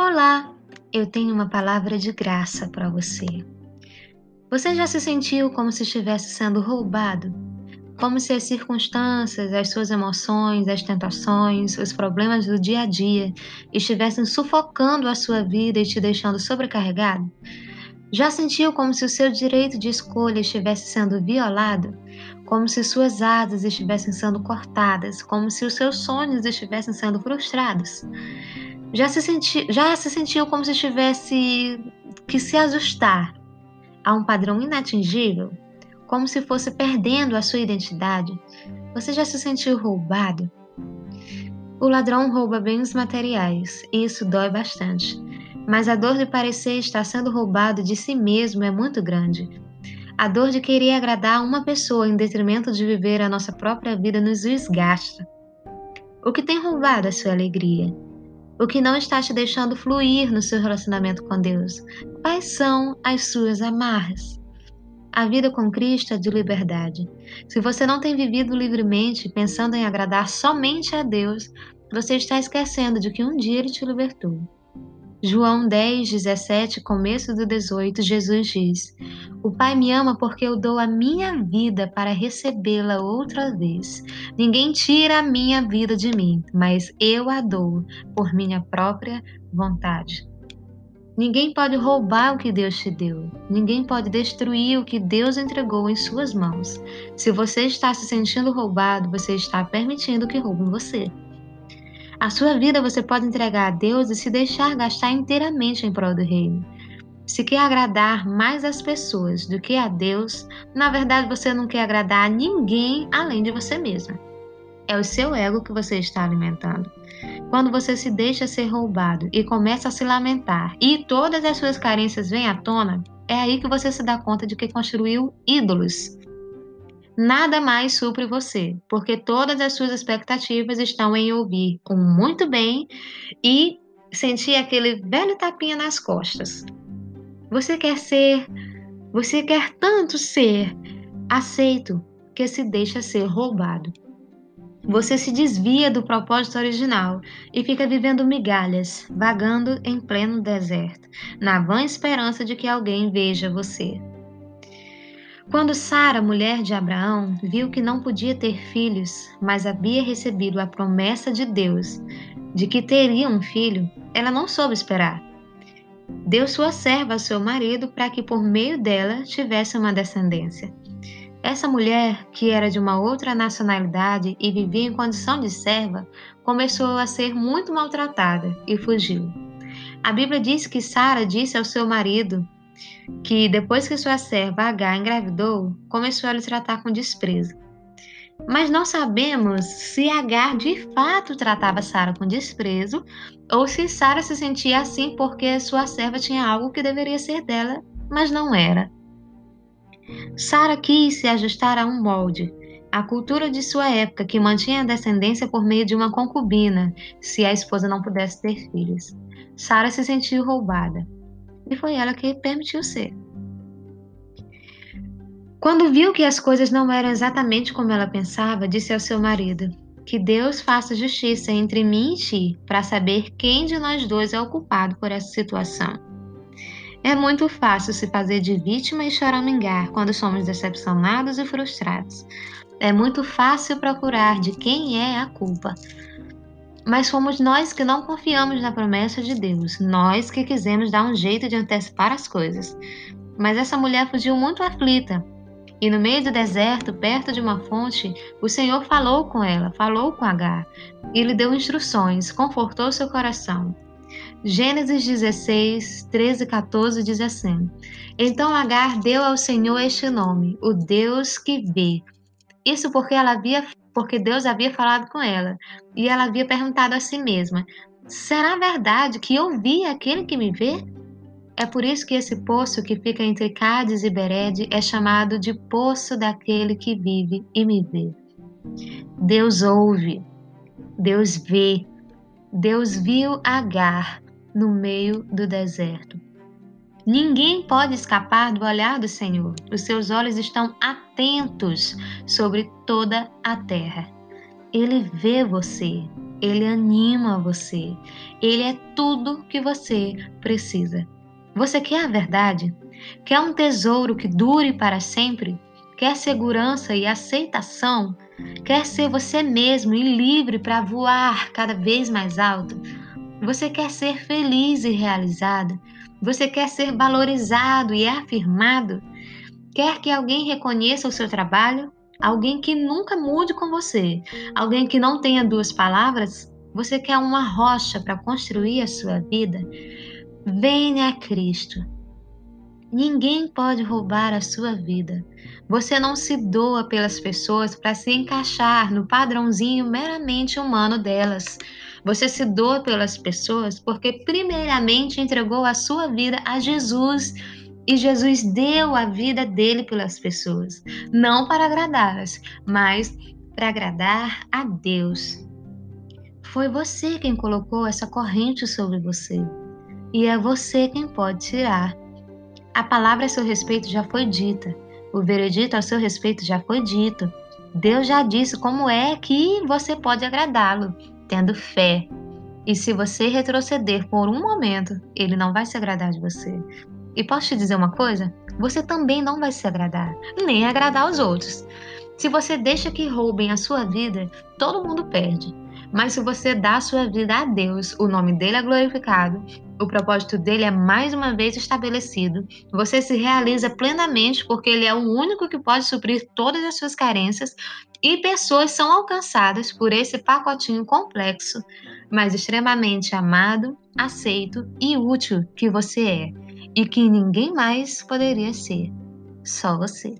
Olá, eu tenho uma palavra de graça para você. Você já se sentiu como se estivesse sendo roubado? Como se as circunstâncias, as suas emoções, as tentações, os problemas do dia a dia estivessem sufocando a sua vida e te deixando sobrecarregado? Já sentiu como se o seu direito de escolha estivesse sendo violado? Como se suas asas estivessem sendo cortadas? Como se os seus sonhos estivessem sendo frustrados? já se, senti, já se sentiu como se tivesse que se ajustar a um padrão inatingível, como se fosse perdendo a sua identidade? Você já se sentiu roubado? O ladrão rouba bens materiais e isso dói bastante, mas a dor de parecer estar sendo roubado de si mesmo é muito grande. A dor de querer agradar uma pessoa em detrimento de viver a nossa própria vida nos desgasta. O que tem roubado a sua alegria? O que não está te deixando fluir no seu relacionamento com Deus? Quais são as suas amarras? A vida com Cristo é de liberdade. Se você não tem vivido livremente, pensando em agradar somente a Deus, você está esquecendo de que um dia Ele te libertou. João 10, 17, começo do 18, Jesus diz: O Pai me ama porque eu dou a minha vida para recebê-la outra vez. Ninguém tira a minha vida de mim, mas eu a dou por minha própria vontade. Ninguém pode roubar o que Deus te deu. Ninguém pode destruir o que Deus entregou em suas mãos. Se você está se sentindo roubado, você está permitindo que roubem você. A sua vida você pode entregar a Deus e se deixar gastar inteiramente em prol do reino. Se quer agradar mais as pessoas do que a Deus, na verdade você não quer agradar a ninguém além de você mesma. É o seu ego que você está alimentando. Quando você se deixa ser roubado e começa a se lamentar e todas as suas carências vêm à tona, é aí que você se dá conta de que construiu ídolos nada mais supre você, porque todas as suas expectativas estão em ouvir um muito bem e sentir aquele velho tapinha nas costas. Você quer ser, você quer tanto ser aceito que se deixa ser roubado. Você se desvia do propósito original e fica vivendo migalhas, vagando em pleno deserto, na vã esperança de que alguém veja você. Quando Sara, mulher de Abraão, viu que não podia ter filhos, mas havia recebido a promessa de Deus de que teria um filho, ela não soube esperar. Deu sua serva ao seu marido para que por meio dela tivesse uma descendência. Essa mulher, que era de uma outra nacionalidade e vivia em condição de serva, começou a ser muito maltratada e fugiu. A Bíblia diz que Sara disse ao seu marido que depois que sua serva H engravidou, começou a lhe tratar com desprezo. Mas não sabemos se Agar de fato tratava Sara com desprezo ou se Sara se sentia assim porque sua serva tinha algo que deveria ser dela, mas não era. Sara quis se ajustar a um molde, a cultura de sua época que mantinha a descendência por meio de uma concubina, se a esposa não pudesse ter filhos. Sara se sentiu roubada e foi ela que permitiu ser. Quando viu que as coisas não eram exatamente como ela pensava, disse ao seu marido: Que Deus faça justiça entre mim e ti, para saber quem de nós dois é o culpado por essa situação. É muito fácil se fazer de vítima e choramingar quando somos decepcionados e frustrados. É muito fácil procurar de quem é a culpa, mas fomos nós que não confiamos na promessa de Deus, nós que quisemos dar um jeito de antecipar as coisas. Mas essa mulher fugiu muito aflita. E no meio do deserto, perto de uma fonte, o Senhor falou com ela, falou com Agar, e lhe deu instruções, confortou seu coração. Gênesis 16, 13 e 14 diz assim: Então Agar deu ao Senhor este nome, o Deus que vê. Isso porque ela havia porque Deus havia falado com ela e ela havia perguntado a si mesma: Será verdade que eu vi aquele que me vê? É por isso que esse poço que fica entre Cádiz e Berede é chamado de Poço daquele que vive e me vê. Deus ouve, Deus vê, Deus viu Agar no meio do deserto. Ninguém pode escapar do olhar do Senhor. Os seus olhos estão atentos sobre toda a terra. Ele vê você. ele anima você, ele é tudo que você precisa. Você quer a verdade? Quer um tesouro que dure para sempre? Quer segurança e aceitação? Quer ser você mesmo e livre para voar cada vez mais alto? Você quer ser feliz e realizado? Você quer ser valorizado e afirmado? Quer que alguém reconheça o seu trabalho? Alguém que nunca mude com você? Alguém que não tenha duas palavras? Você quer uma rocha para construir a sua vida? Venha a Cristo. Ninguém pode roubar a sua vida. Você não se doa pelas pessoas para se encaixar no padrãozinho meramente humano delas. Você se doa pelas pessoas porque, primeiramente, entregou a sua vida a Jesus e Jesus deu a vida dele pelas pessoas, não para agradá-las, mas para agradar a Deus. Foi você quem colocou essa corrente sobre você, e é você quem pode tirar. A palavra a seu respeito já foi dita, o veredito a seu respeito já foi dito. Deus já disse como é que você pode agradá-lo, tendo fé. E se você retroceder por um momento, ele não vai se agradar de você. E posso te dizer uma coisa? Você também não vai se agradar, nem agradar os outros. Se você deixa que roubem a sua vida, todo mundo perde. Mas se você dá a sua vida a Deus, o nome dele é glorificado, o propósito dele é mais uma vez estabelecido, você se realiza plenamente porque ele é o único que pode suprir todas as suas carências e pessoas são alcançadas por esse pacotinho complexo, mas extremamente amado, aceito e útil que você é e que ninguém mais poderia ser, só você.